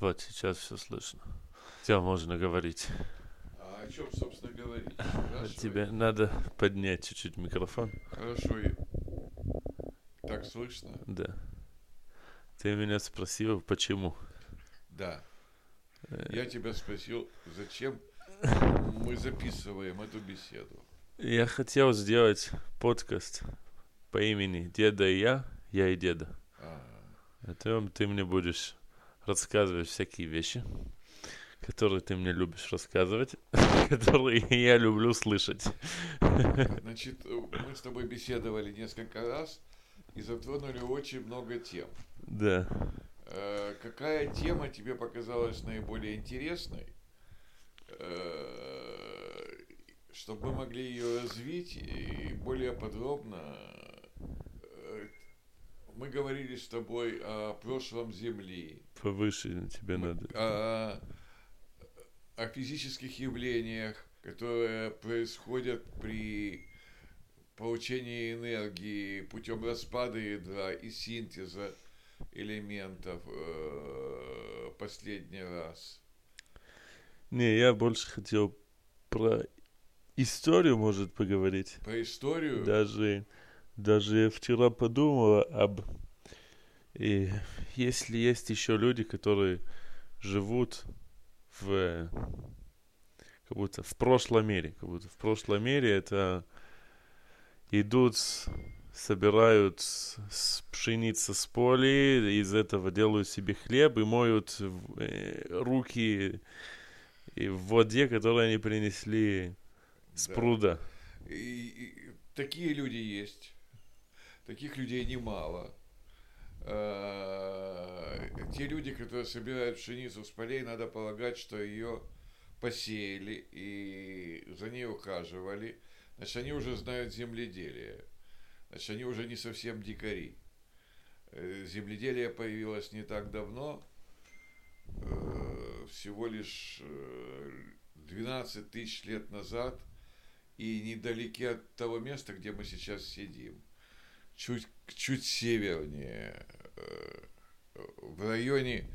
Вот сейчас все слышно. Тебя можно говорить. А о чем, собственно, говорить? Хорошо. Тебе надо поднять чуть-чуть микрофон. Хорошо. и- Так слышно? Да. Ты меня спросил, почему. Да. Э, Я тебя спросил, зачем мы записываем эту беседу. Я хотел сделать подкаст по имени Деда и я, я и Деда. А, О том ты мне будешь рассказывать всякие вещи, которые ты мне любишь рассказывать, которые я люблю слышать. Значит, мы с тобой беседовали несколько раз и затронули очень много тем. Да. Э, Какая тема тебе показалась наиболее интересной, э, чтобы мы могли ее развить и более подробно? Мы говорили с тобой о прошлом Земли, Повыше тебе надо. о, о физических явлениях, которые происходят при получении энергии путем распада ядра и синтеза элементов э, последний раз. Не, я больше хотел про историю, может, поговорить. Про историю. Даже, даже вчера подумал об... И если есть еще люди, которые живут в... Как будто в прошлом мире. Как будто в прошлом мире это идут, собирают с с пшеницы с поля, из этого делают себе хлеб и моют э, руки и в воде, которую они принесли с Да. пруда. И, и такие люди есть. Таких людей немало. Э, Те люди, которые собирают пшеницу с полей, надо полагать, что ее посеяли и за ней ухаживали. Значит, они уже знают земледелие. Значит, они уже не совсем дикари. Э, Земледелие появилось не так давно, э, всего лишь э, 12 тысяч лет назад, и недалеки от того места, где мы сейчас сидим. Чуть, чуть севернее, э, в районе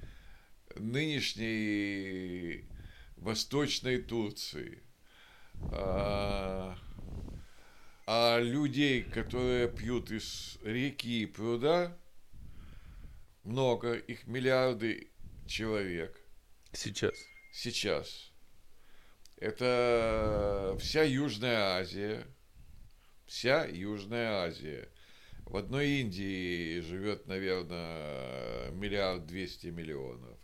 нынешней Восточной Турции. А, а людей, которые пьют из реки и пруда, много, их миллиарды человек Сейчас. сейчас. Это вся Южная Азия, вся Южная Азия. В одной Индии живет, наверное, миллиард двести миллионов.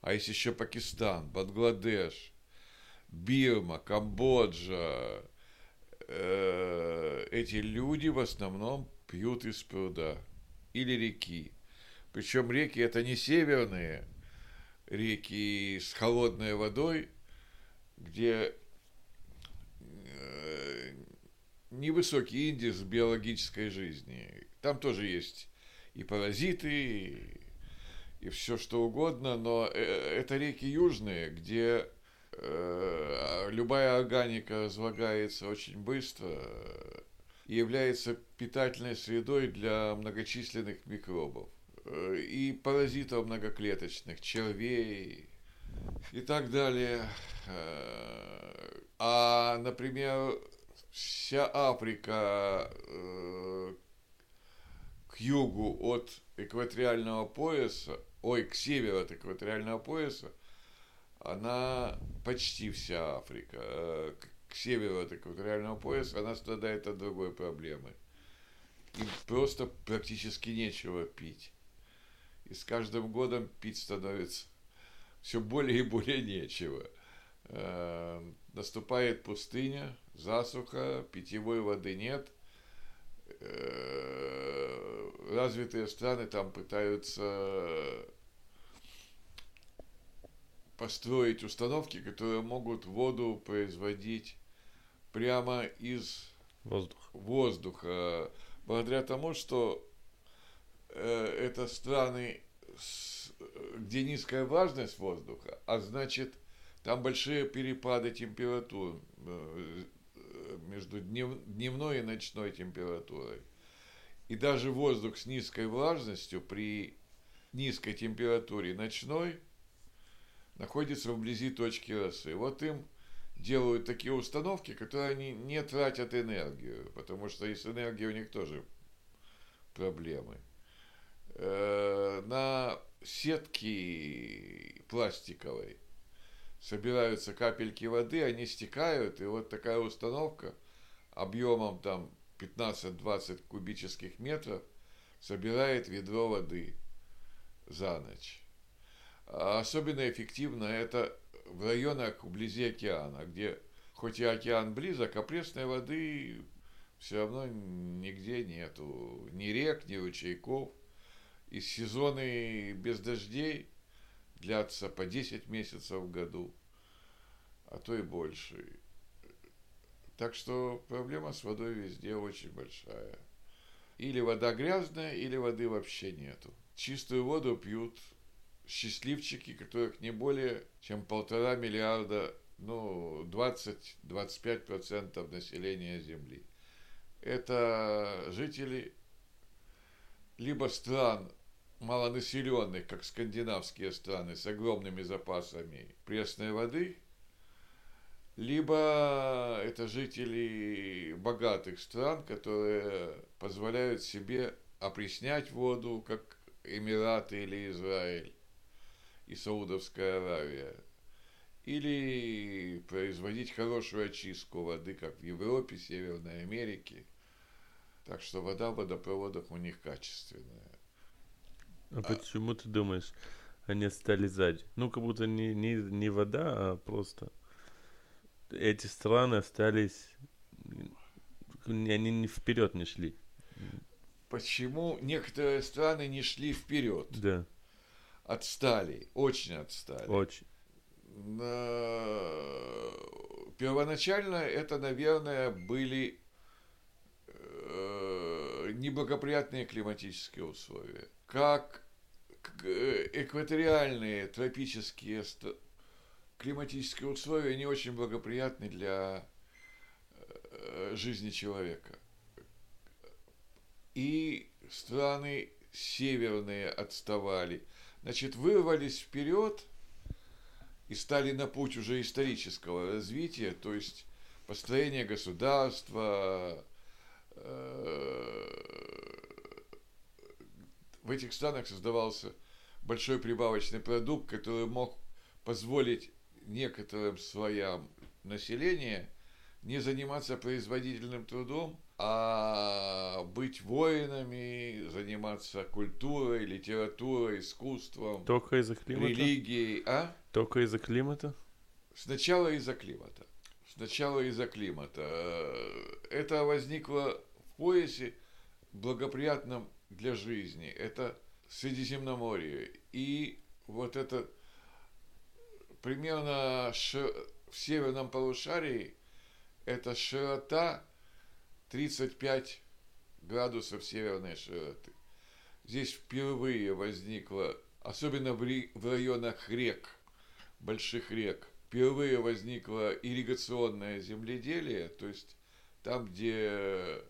А есть еще Пакистан, Бангладеш, Бирма, Камбоджа. Э, Эти люди в основном пьют из пруда или реки. Причем реки это не северные реки с холодной водой, где э, невысокий индекс биологической жизни. Там тоже есть и паразиты, и, и все что угодно, но э, это реки южные, где э, любая органика разлагается очень быстро и является питательной средой для многочисленных микробов э, и паразитов многоклеточных, червей и так далее. Э, А, например, вся Африка э, к югу от экваториального пояса, ой, к северу от экваториального пояса, она почти вся Африка. э, к- северу от экваториального пояса она страдает от другой проблемы. Им просто практически нечего пить. И с каждым годом пить становится все более и более нечего. Наступает пустыня, засуха, питьевой воды нет. Э, Развитые страны там пытаются построить установки, которые могут воду производить прямо из Воздух. воздуха, благодаря тому, что э, это страны, э, где низкая влажность воздуха, а значит, там большие перепады температур э, э, между днев- дневной и ночной температурой. И даже воздух с низкой влажностью при низкой температуре ночной находится вблизи точки росы. Вот им делают такие установки, которые они не тратят энергию, потому что и с энергией у них тоже проблемы. Э, на сетке пластиковой собираются капельки воды, они стекают, и вот такая установка объемом там 15-20 кубических метров собирает ведро воды за ночь. А особенно эффективно это в районах вблизи океана, где хоть и океан близок, а пресной воды все равно нигде нету. Ни рек, ни ручейков. И сезоны без дождей длятся по 10 месяцев в году, а то и больше. Так что проблема с водой везде очень большая. Или вода грязная, или воды вообще нету. Чистую воду пьют счастливчики, которых не более чем полтора миллиарда, ну, 20-25% населения Земли. Это жители либо стран малонаселенных, как скандинавские страны, с огромными запасами пресной воды, либо это жители богатых стран, которые позволяют себе опреснять воду, как Эмираты или Израиль и Саудовская Аравия. Или производить хорошую очистку воды, как в Европе, Северной Америке. Так что вода в водопроводах у них качественная. А, а почему ты думаешь, они стали сзади? Ну, как будто не, не, не вода, а просто эти страны остались, они не вперед не шли. Почему некоторые страны не шли вперед? Да отстали, очень отстали. Очень. Первоначально это, наверное, были э, неблагоприятные климатические условия. Как экваториальные тропические климатические условия не очень благоприятны для э, жизни человека. И страны северные отставали – значит, вырвались вперед и стали на путь уже исторического развития, то есть построение государства, э, в этих странах создавался большой прибавочный продукт, который мог позволить некоторым слоям населения не заниматься производительным трудом, а быть воинами, заниматься культурой, литературой, искусством, Только из-за климата? религией, а? Только из-за климата? Сначала из-за климата. Сначала из-за климата. Это возникло в поясе благоприятном для жизни. Это Средиземноморье. И вот это примерно в северном полушарии это широта 35 градусов северной широты. Здесь впервые возникло, особенно в, районах рек, больших рек, впервые возникло ирригационное земледелие, то есть там, где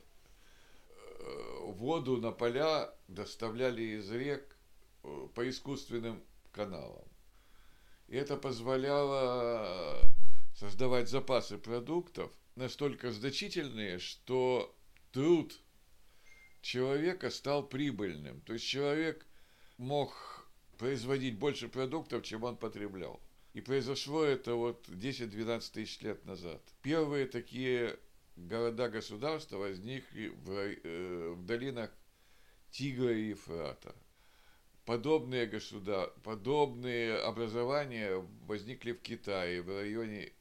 воду на поля доставляли из рек э, по искусственным каналам. И это позволяло создавать запасы продуктов – настолько значительные, что труд человека стал прибыльным. То есть человек мог производить больше продуктов, чем он потреблял. И произошло это вот 10-12 тысяч лет назад. Первые такие города-государства возникли в, э, в долинах Тигра и Ефрата. Подобные государ... подобные образования возникли в Китае, в районе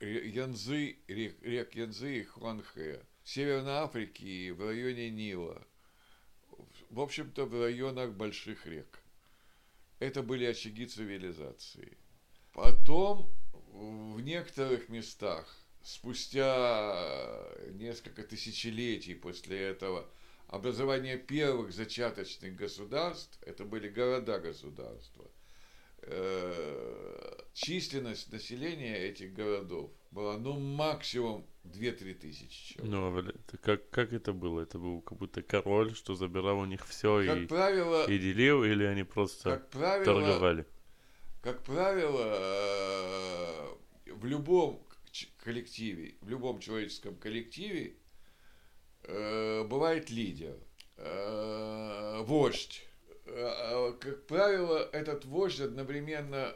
Янзы, рек, рек Янзы и Хуанхэ, в Северной Африке в районе Нила, в общем-то в районах больших рек. Это были очаги цивилизации. Потом в некоторых местах, спустя несколько тысячелетий после этого, образование первых зачаточных государств, это были города-государства, Э, численность населения этих городов была, ну, максимум 2-3 тысячи человек. Ну, а как, как это было? Это был как будто король, что забирал у них все как и, правило, и делил, или они просто как правило, торговали? как правило, в любом коллективе, в любом человеческом коллективе бывает лидер, вождь. Как правило, этот вождь одновременно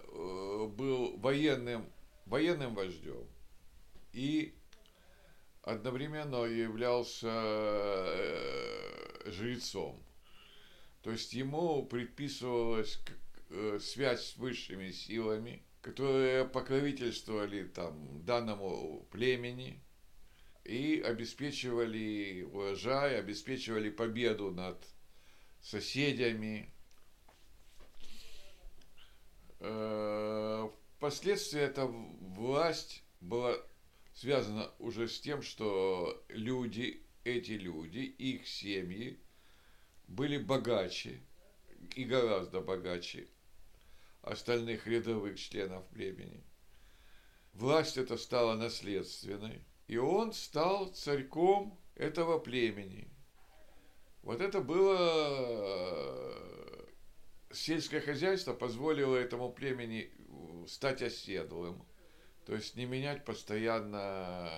был военным, военным вождем и одновременно являлся жрецом. То есть ему предписывалась э, связь с высшими силами, которые покровительствовали там данному племени и обеспечивали урожай, обеспечивали победу над соседями. Э, впоследствии эта власть была связана уже с тем, что люди, эти люди, их семьи были богаче и гораздо богаче остальных рядовых членов племени. Власть эта стала наследственной, и он стал царьком этого племени. Вот это было э, сельское хозяйство позволило этому племени стать оседлым, то есть не менять постоянно,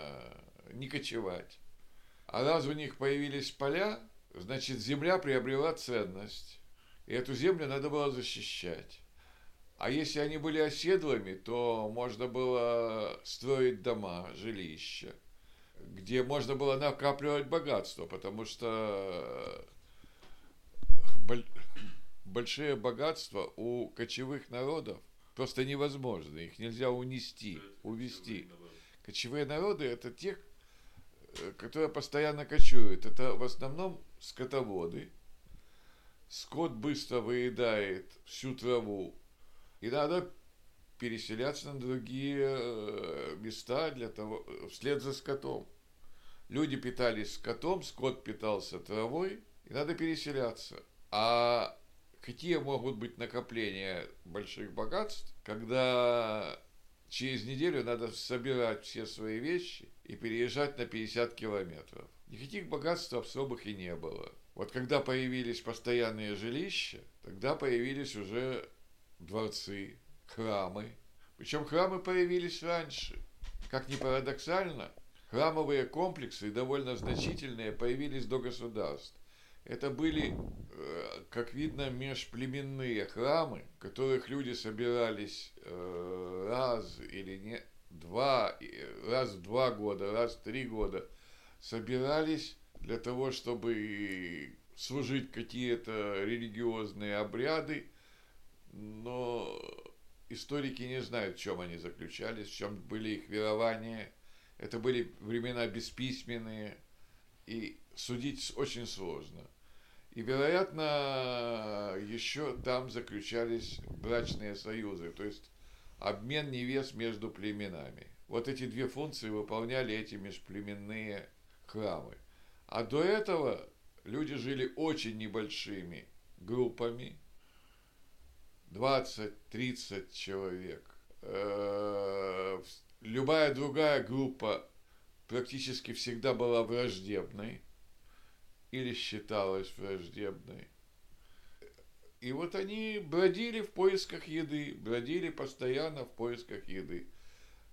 не кочевать. А раз у них появились поля, значит, земля приобрела ценность. И эту землю надо было защищать. А если они были оседлыми, то можно было строить дома, жилища, где можно было накапливать богатство, потому что большие богатства у кочевых народов просто невозможно, их нельзя унести, увести. Кочевые народы это те, э, которые постоянно кочуют. Это в основном скотоводы. Скот быстро выедает всю траву. И надо переселяться на другие э, места для того, вслед за скотом. Люди питались скотом, скот питался травой, и надо переселяться. А какие могут быть накопления больших богатств, когда через неделю надо собирать все свои вещи и переезжать на 50 километров. Никаких богатств особых и не было. Вот когда появились постоянные жилища, тогда появились уже дворцы, храмы. Причем храмы появились раньше. Как ни парадоксально, храмовые комплексы довольно значительные появились до государств. Это были, э, как видно, межплеменные храмы, в которых люди собирались э, раз или не два, раз в два года, раз в три года, собирались для того, чтобы служить какие-то религиозные обряды, но историки не знают, в чем они заключались, в чем были их верования. Это были времена бесписьменные, и судить очень сложно. И, вероятно, еще там заключались брачные союзы, то есть обмен невест между племенами. Вот эти две функции выполняли эти межплеменные храмы. А до этого люди жили очень небольшими группами, 20-30 человек. Э, любая другая группа практически всегда была враждебной или считалась враждебной. И вот они бродили в поисках еды, бродили постоянно в поисках еды.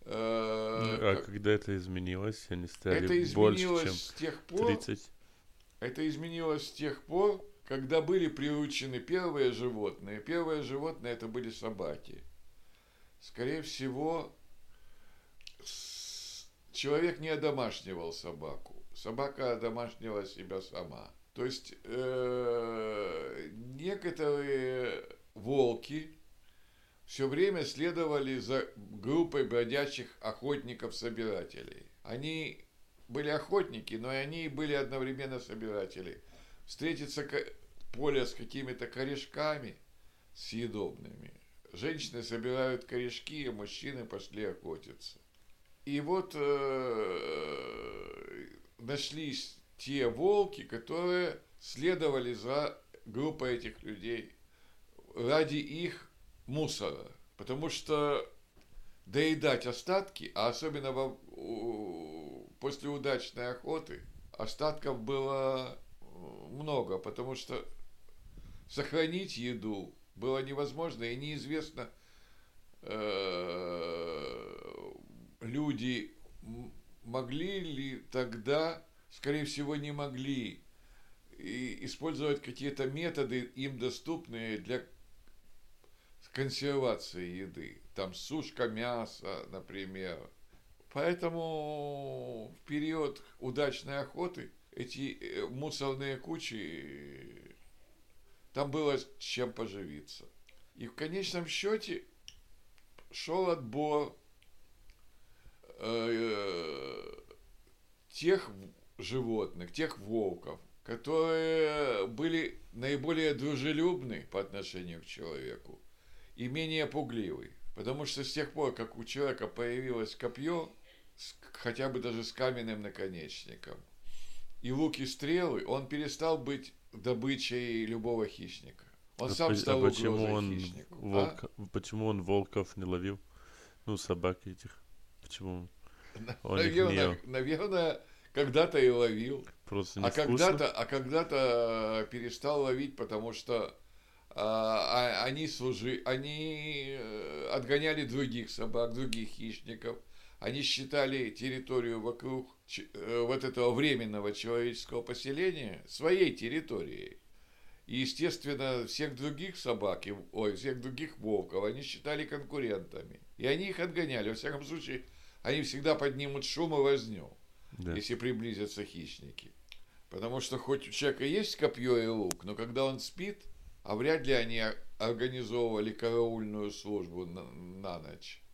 Э, а как... когда это изменилось, они стали это изменилось больше, чем с тех пор, 30? Это изменилось с тех пор, когда были приучены первые животные. Первые животные это были собаки. Скорее всего, человек не одомашнивал собаку собака домашнего себя сама. То есть э, некоторые волки все время следовали за группой бродячих охотников-собирателей. Они были охотники, но и они были одновременно собиратели. Встретиться поле с какими-то корешками съедобными. Женщины собирают корешки, а мужчины пошли охотиться. И вот э, нашлись те волки, которые следовали за группой этих людей ради их мусора. Потому что доедать остатки, а особенно во, после удачной охоты, остатков было много, потому что сохранить еду было невозможно и неизвестно, э, люди могли ли тогда, скорее всего, не могли и использовать какие-то методы им доступные для консервации еды. Там сушка мяса, например. Поэтому в период удачной охоты эти э, мусорные кучи, там было чем поживиться. И в конечном счете шел отбор э, тех животных, тех волков, которые были наиболее дружелюбны по отношению к человеку и менее пугливы. Потому что с тех пор, как у человека появилось копье, хотя бы даже с каменным наконечником, и лук и стрелы, он перестал быть добычей любого хищника. Он а сам стал а почему он хищнику. Волк, а? Почему он волков не ловил? Ну, собак этих. Почему он наверное, их не наверное, когда-то и ловил. Просто не а когда-то, а когда-то перестал ловить, потому что а, а, они служи, они э, отгоняли других собак, других хищников. Они считали территорию вокруг э, вот этого временного человеческого поселения своей территорией. И, естественно, всех других собак, ой, всех других волков они считали конкурентами. И они их отгоняли. Во всяком случае, они всегда поднимут шум и возню, да. если приблизятся хищники. Потому что хоть у человека есть копье и лук, но когда он спит, а вряд ли они организовывали караульную службу на, на ночь, э,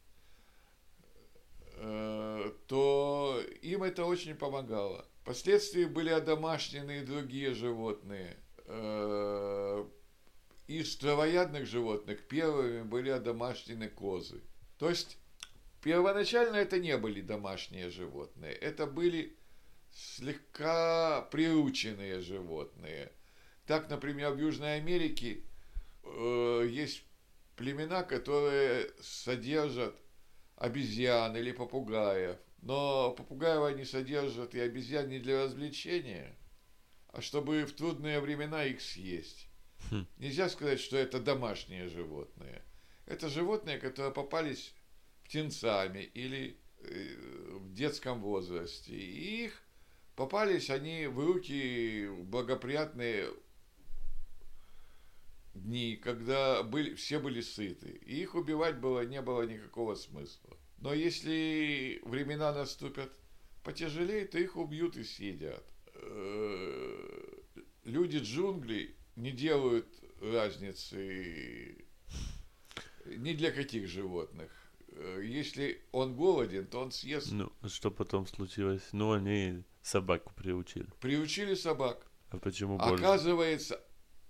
то им это очень помогало. Впоследствии были одомашнены и другие животные. Э, из травоядных животных первыми были одомашнены козы. То есть первоначально это не были домашние животные, это были слегка приученные животные – так, например, в Южной Америке э, есть племена, которые содержат обезьян или попугаев. Но попугаев они содержат и обезьян не для развлечения, а чтобы в трудные времена их съесть. Хм. Нельзя сказать, что это домашние животные. Это животные, которые попались птенцами или э, в детском возрасте. И их попались они в руки благоприятные дни, когда были, все были сыты, и их убивать было, не было никакого смысла. Но если времена наступят потяжелее, то их убьют и съедят. Э, люди джунглей не делают разницы ни для каких животных. Э, если он голоден, то он съест. Ну, что потом случилось? Ну, они собаку приучили. Приучили собак. А почему больше? Оказывается,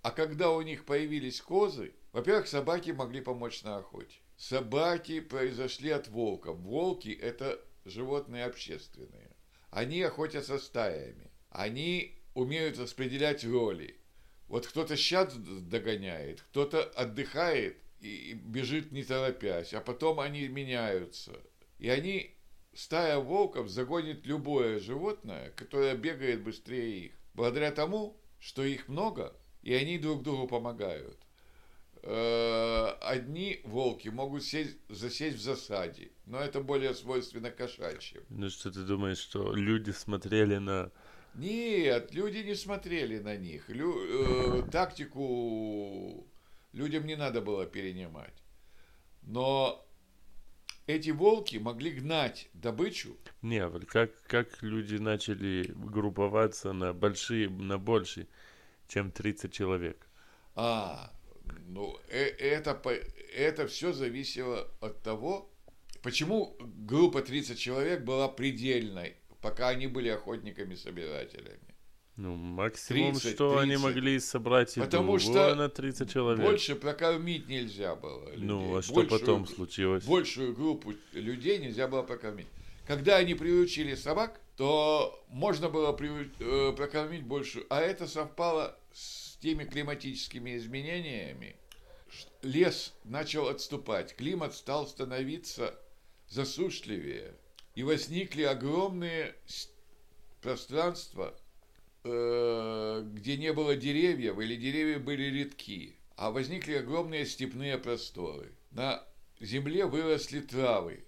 а когда у них появились козы, во-первых, собаки могли помочь на охоте. Собаки произошли от волков. Волки – это животные общественные. Они охотятся стаями. Они умеют распределять роли. Вот кто-то сейчас догоняет, кто-то отдыхает и бежит не торопясь, а потом они меняются. И они, стая волков, загонит любое животное, которое бегает быстрее их. Благодаря тому, что их много, и они друг другу помогают. Э, одни волки могут сесть, засесть в засаде, но это более свойственно кошачьим. Ну что ты думаешь, что люди смотрели на... Нет, люди не смотрели на них. Лю, э, тактику людям не надо было перенимать. Но эти волки могли гнать добычу. Не, как, как люди начали групповаться на большие, на большие чем 30 человек. А, ну э, это, это все зависело от того, почему группа 30 человек была предельной, пока они были охотниками-собирателями. Ну, максимум, 30, что 30. они могли собрать еду, Потому что на 30 человек. Больше прокормить нельзя было. Людей. Ну, а что большую, потом случилось? Большую группу людей нельзя было прокормить. Когда они приучили собак, то можно было э, прокормить больше. А это совпало с теми климатическими изменениями. Лес начал отступать, климат стал становиться засушливее. И возникли огромные пространства, э, где не было деревьев или деревья были редки. А возникли огромные степные просторы. На земле выросли травы.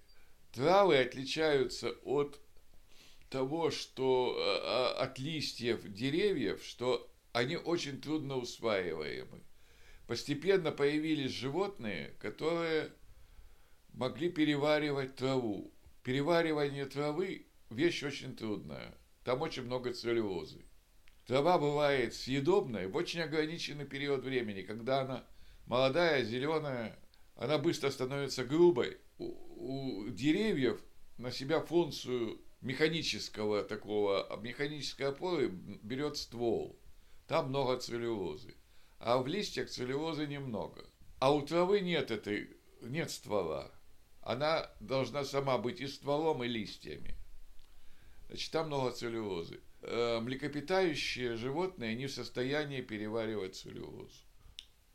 Травы отличаются от того, что э, от листьев деревьев, что они очень трудно усваиваемы. Постепенно появились животные, которые могли переваривать траву. Переваривание травы – вещь очень трудная. Там очень много целлюлозы. Трава бывает съедобной в очень ограниченный период времени, когда она молодая, зеленая, она быстро становится грубой. У, у деревьев на себя функцию механического такого, механической опоры берет ствол. Там много целлюлозы. А в листьях целлюлозы немного. А у травы нет этой, нет ствола. Она должна сама быть и стволом, и листьями. Значит, там много целлюлозы. Э, млекопитающие животные не в состоянии переваривать целлюлозу.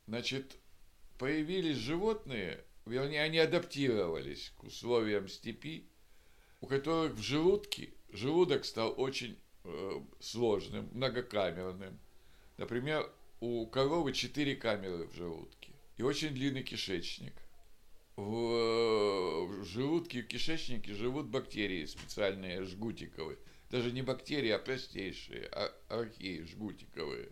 Значит, появились животные, вернее, они адаптировались к условиям степи, у которых в желудке желудок стал очень э, сложным, многокамерным. Например, у коровы четыре камеры в желудке и очень длинный кишечник. В, в желудке и в кишечнике живут бактерии специальные, жгутиковые. Даже не бактерии, а простейшие, а археи жгутиковые.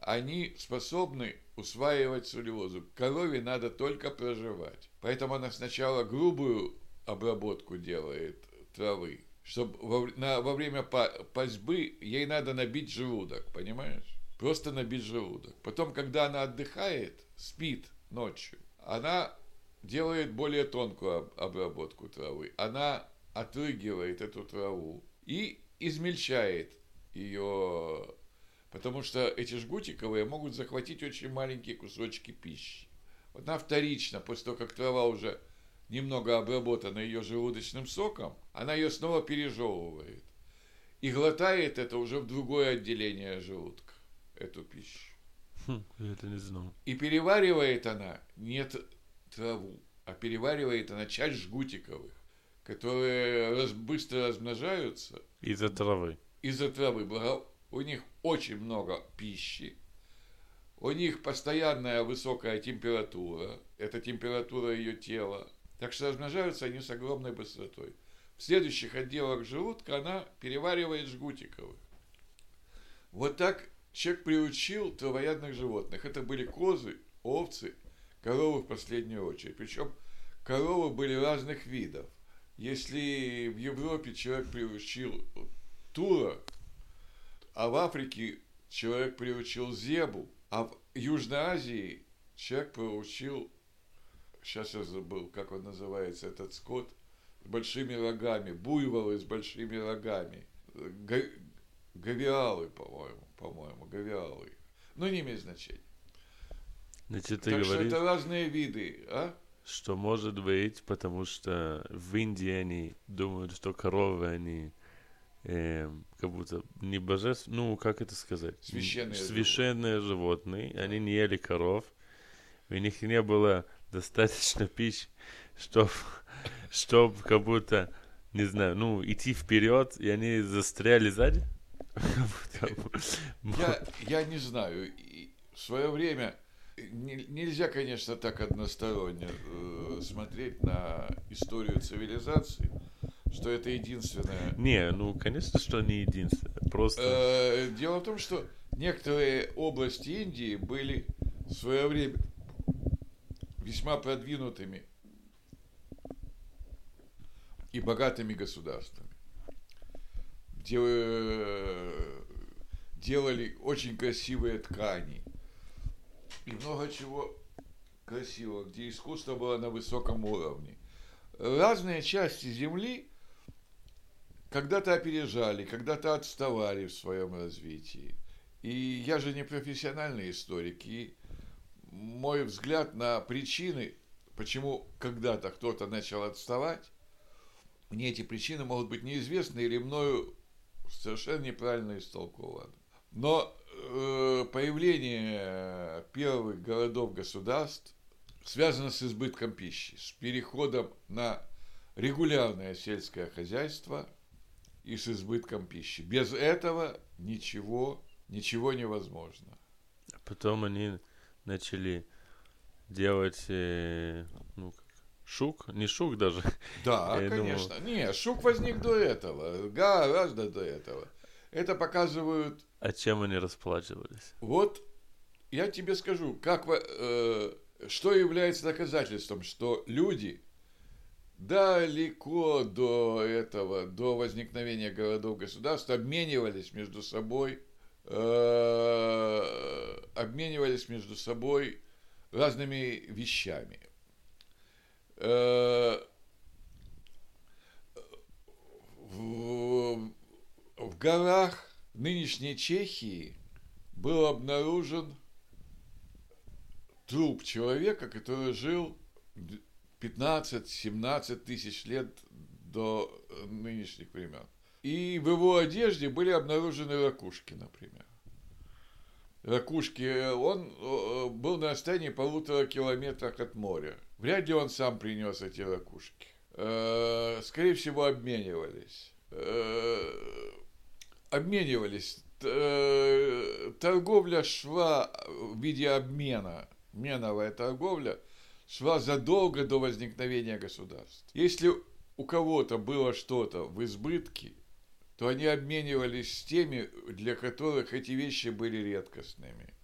Они способны усваивать целлюлозу. Корове надо только проживать. Поэтому она сначала грубую обработку делает травы, чтобы во, на, во время пасьбы ей надо набить желудок, понимаешь? Просто набить желудок. Потом, когда она отдыхает, спит ночью, она делает более тонкую обработку травы. Она отрыгивает эту траву и измельчает ее, потому что эти жгутиковые могут захватить очень маленькие кусочки пищи. Она вторично, после того, как трава уже немного обработана ее желудочным соком, она ее снова пережевывает. И глотает это уже в другое отделение желудка, эту пищу. Хм, я это не знал. И переваривает она не траву, а переваривает она часть жгутиковых, которые раз, быстро размножаются. Из-за травы. Из-за травы. Благо, у них очень много пищи, у них постоянная высокая температура, это температура ее тела, так что размножаются они с огромной быстротой. В следующих отделах желудка она переваривает жгутиковых. Вот так человек приучил травоядных животных. Это были козы, овцы, коровы в последнюю очередь. Причем коровы были разных видов. Если в Европе человек приучил тура, а в Африке человек приучил зебу, а в Южной Азии человек приучил сейчас я забыл, как он называется, этот скот, с большими рогами, буйволы с большими рогами, гавиалы, по-моему, по-моему, гавиалы. Ну, не имеет значения. Значит, ты так говоришь, что это разные виды, а? Что может быть, потому что в Индии они думают, что коровы, они э, как будто не божественные, ну, как это сказать? Священные, Священные животные. животные. Они не ели коров. У них не было достаточно пищи, чтобы, чтоб как будто, не знаю, ну, идти вперед, и они застряли сзади? Я, я не знаю. В свое время не, нельзя, конечно, так односторонне э, смотреть на историю цивилизации, что это единственное. Не, ну, конечно, что не единственное. Просто. Э, дело в том, что некоторые области Индии были в свое время весьма продвинутыми и богатыми государствами, где делали очень красивые ткани и много чего красивого, где искусство было на высоком уровне. Разные части Земли когда-то опережали, когда-то отставали в своем развитии. И я же не профессиональный историк, и мой взгляд на причины, почему когда-то кто-то начал отставать, мне эти причины могут быть неизвестны или мною совершенно неправильно истолкованы. Но э, появление первых городов-государств связано с избытком пищи, с переходом на регулярное сельское хозяйство и с избытком пищи. Без этого ничего, ничего невозможно. Потом они начали делать, э, ну, Шук? Не Шук даже. Да, Я конечно. Не, Шук возник до этого, гораздо до этого. Это показывают... А чем они расплачивались? Вот я тебе скажу, как, э, что является доказательством, что люди далеко до этого, до возникновения городов-государств обменивались между собой, обменивались между собой разными вещами. Э, в, в горах нынешней Чехии был обнаружен труп человека, который жил 15-17 тысяч лет до э, нынешних времен. И в его одежде были обнаружены ракушки, например. Ракушки, он э, был на расстоянии полутора километрах от моря. Вряд ли он сам принес эти ракушки. Э, Скорее всего, обменивались. Э, Обменивались. Торговля шла в виде обмена. Меновая торговля шла задолго до возникновения государств. Если у кого-то было что-то в избытке, то они обменивались с теми, для которых эти вещи были редкостными.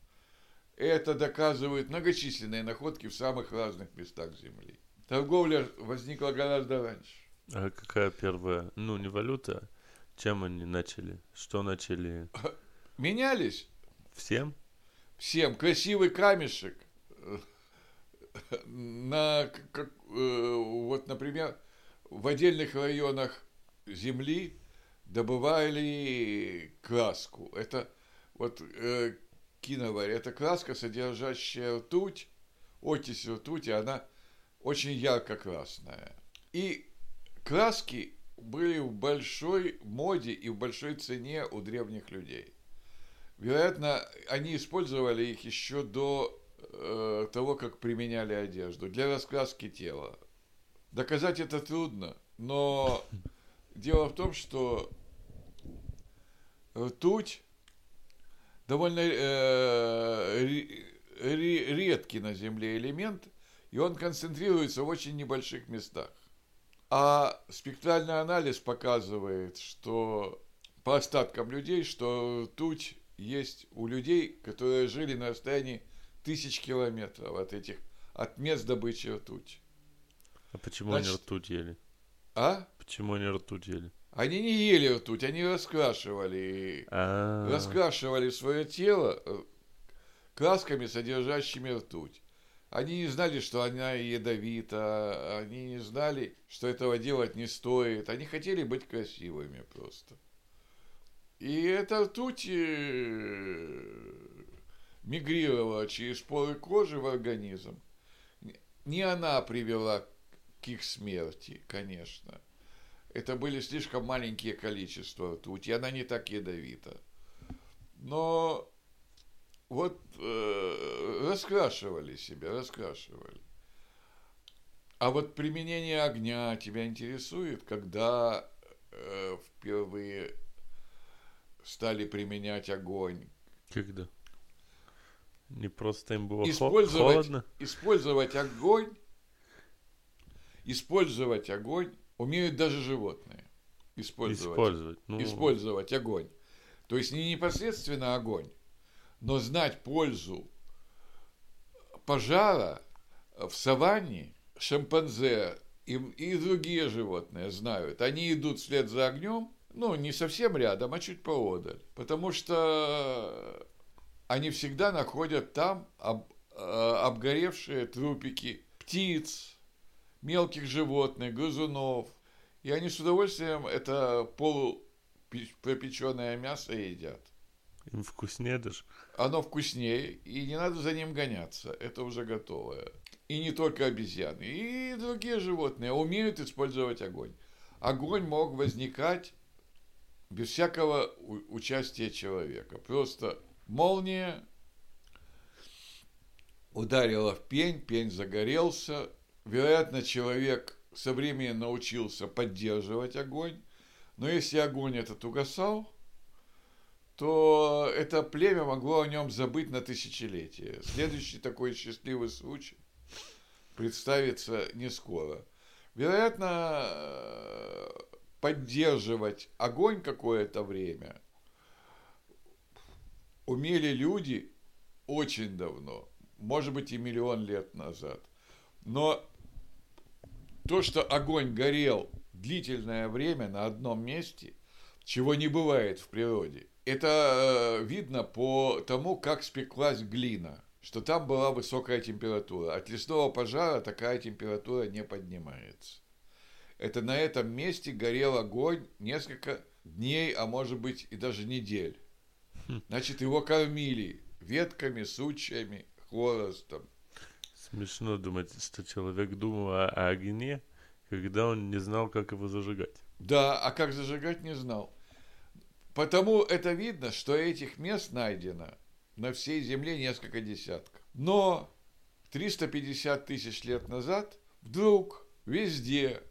Это доказывают многочисленные находки в самых разных местах Земли. Торговля возникла гораздо раньше. А какая первая, ну не валюта, чем они начали? Что начали? Менялись Всем? всем красивый камешек на как, э, вот например в отдельных районах земли добывали краску. Это вот э, киноварь это краска содержащая ртуть окись ртути она очень ярко красная. И краски были в большой моде и в большой цене у древних людей. Вероятно, они использовали их еще до э, того, как применяли одежду, для раскраски тела. Доказать это трудно, но дело в том, что ртуть довольно э, ре- ре- редкий на Земле элемент, и он концентрируется в очень небольших местах. А спектральный анализ показывает, что по остаткам людей, что ртуть есть у людей, которые жили на расстоянии тысяч километров от этих, от мест добычи ртути. А почему они Значит- ртуть ели? А? Почему они ртуть ели? Они не ели ртуть, они раскрашивали. А, Раскрашивали свое тело э, красками, содержащими ртуть. Они не знали, что она ядовита, они не знали, что этого делать не стоит. Они хотели быть красивыми просто. И эта ртуть э, мигрировала через поры кожи в организм. Не она привела к их смерти, конечно. Это были слишком маленькие количества ртути, она не так ядовита. Но вот э, раскрашивали себя, раскрашивали. А вот применение огня тебя интересует, когда э, впервые стали применять огонь? когда? Не просто им было Использовать, холодно? использовать огонь, использовать огонь умеют даже животные. Использовать. Использовать. Ну, использовать огонь. То есть не непосредственно огонь, но знать пользу пожара в саванне шимпанзе и, и другие животные знают. Они идут вслед за огнем, ну, не совсем рядом, а чуть поодаль. Потому что они всегда находят там об- э, обгоревшие трупики птиц, мелких животных, грызунов. И они с удовольствием это полупропеченное мясо едят. им вкуснее даже. Оно вкуснее, и не надо за ним гоняться. Это уже готовое. И не только обезьяны, и другие животные умеют использовать огонь. Огонь мог возникать без всякого участия человека. Просто молния ударила в пень, пень загорелся. Вероятно, человек со временем научился поддерживать огонь. Но если огонь этот угасал, то это племя могло о нем забыть на тысячелетия. Следующий такой счастливый случай представится не скоро. Вероятно, поддерживать огонь какое-то время умели люди очень давно, может быть и миллион лет назад. Но то, что огонь горел длительное время на одном месте, чего не бывает в природе, это э, видно по тому, как спеклась глина, что там была высокая температура. От лесного пожара такая температура не поднимается. Это на этом месте горел огонь несколько дней, а может быть и даже недель. Хм. Значит, его кормили ветками, сучьями, хворостом. Смешно думать, что человек думал о, огне, когда он не знал, как его зажигать. Да, а как зажигать не знал. Потому это видно, что этих мест найдено на всей Земле несколько десятков. Но 350 тысяч лет назад вдруг везде,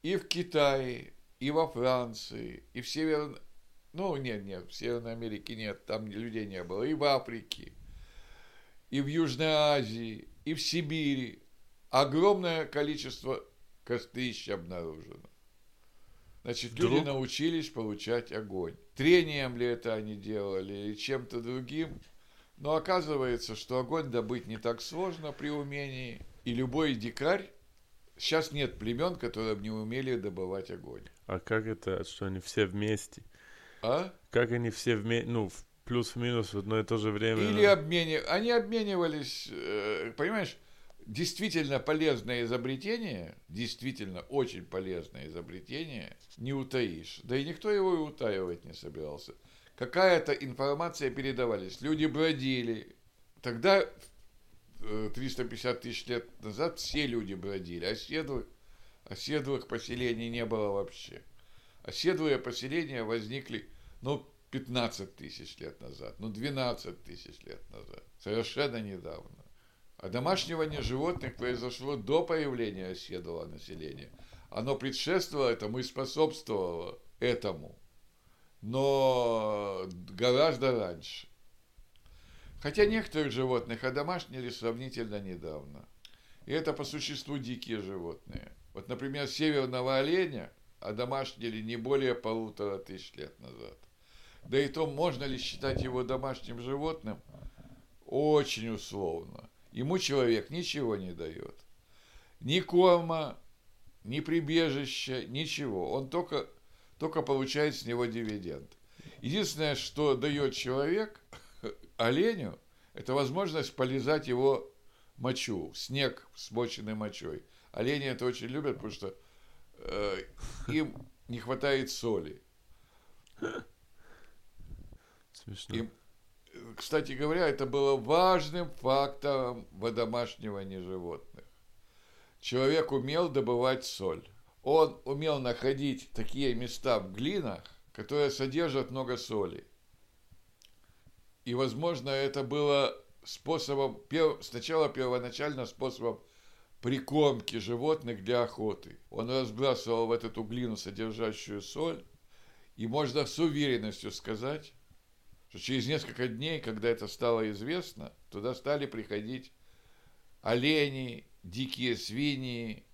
и в Китае, и во Франции, и в Северной... Ну, нет, нет, в Северной Америке нет, там людей не было, и в Африке, и в Южной Азии, и в Сибири. Огромное количество кострищ обнаружено. Значит, Вдруг? люди научились получать огонь. Трением ли это они делали, или чем-то другим. Но оказывается, что огонь добыть не так сложно при умении. И любой дикарь, сейчас нет племен, которые бы не умели добывать огонь. А как это, что они все вместе? А? Как они все вместе, ну, плюс-минус в одно и то же время? Или обмене... они обменивались, э, понимаешь, действительно полезное изобретение, действительно очень полезное изобретение, не утаишь. Да и никто его и утаивать не собирался. Какая-то информация передавались. Люди бродили. Тогда, 350 э, тысяч лет назад, все люди бродили. Оседлых, оседлых поселений не было вообще. Оседлые поселения возникли, ну, 15 тысяч лет назад, ну, 12 тысяч лет назад. Совершенно недавно. А домашнее животных произошло до появления оседлого населения. Оно предшествовало этому и способствовало этому. Но гораздо раньше. Хотя некоторых животных одомашнили сравнительно недавно. И это по существу дикие животные. Вот, например, северного оленя одомашнили не более полутора тысяч лет назад. Да и то, можно ли считать его домашним животным, очень условно. Ему человек ничего не дает. Ни корма, ни прибежища, ничего. Он только, только получает с него дивиденд. Единственное, что дает человек оленю, это возможность полезать его мочу, снег, смоченный мочой. Олени это очень любят, потому что э, им не хватает соли. Смешно. Им кстати говоря, это было важным фактором водомашнивания животных. Человек умел добывать соль. Он умел находить такие места в глинах, которые содержат много соли. И, возможно, это было способом, сначала первоначально способом прикормки животных для охоты. Он разбрасывал в эту глину, содержащую соль, и можно с уверенностью сказать, что через несколько дней, когда это стало известно, туда стали приходить олени, дикие свиньи.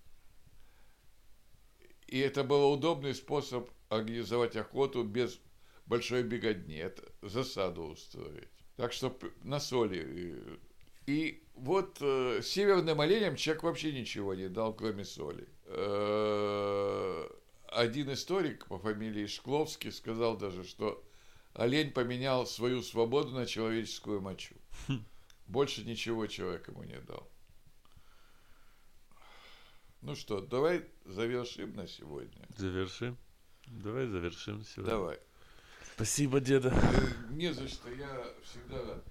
И это был удобный способ организовать охоту без большой беготни, это засаду устроить. Так что на соли. И вот э, северным оленям человек вообще ничего не дал, кроме соли. Э, один историк по фамилии Шкловский сказал даже, что олень поменял свою свободу на человеческую мочу. Хм. Больше ничего человек ему не дал. Ну что, давай завершим на сегодня. Завершим. Давай завершим сегодня. Давай. Спасибо, деда. Не за что. Я всегда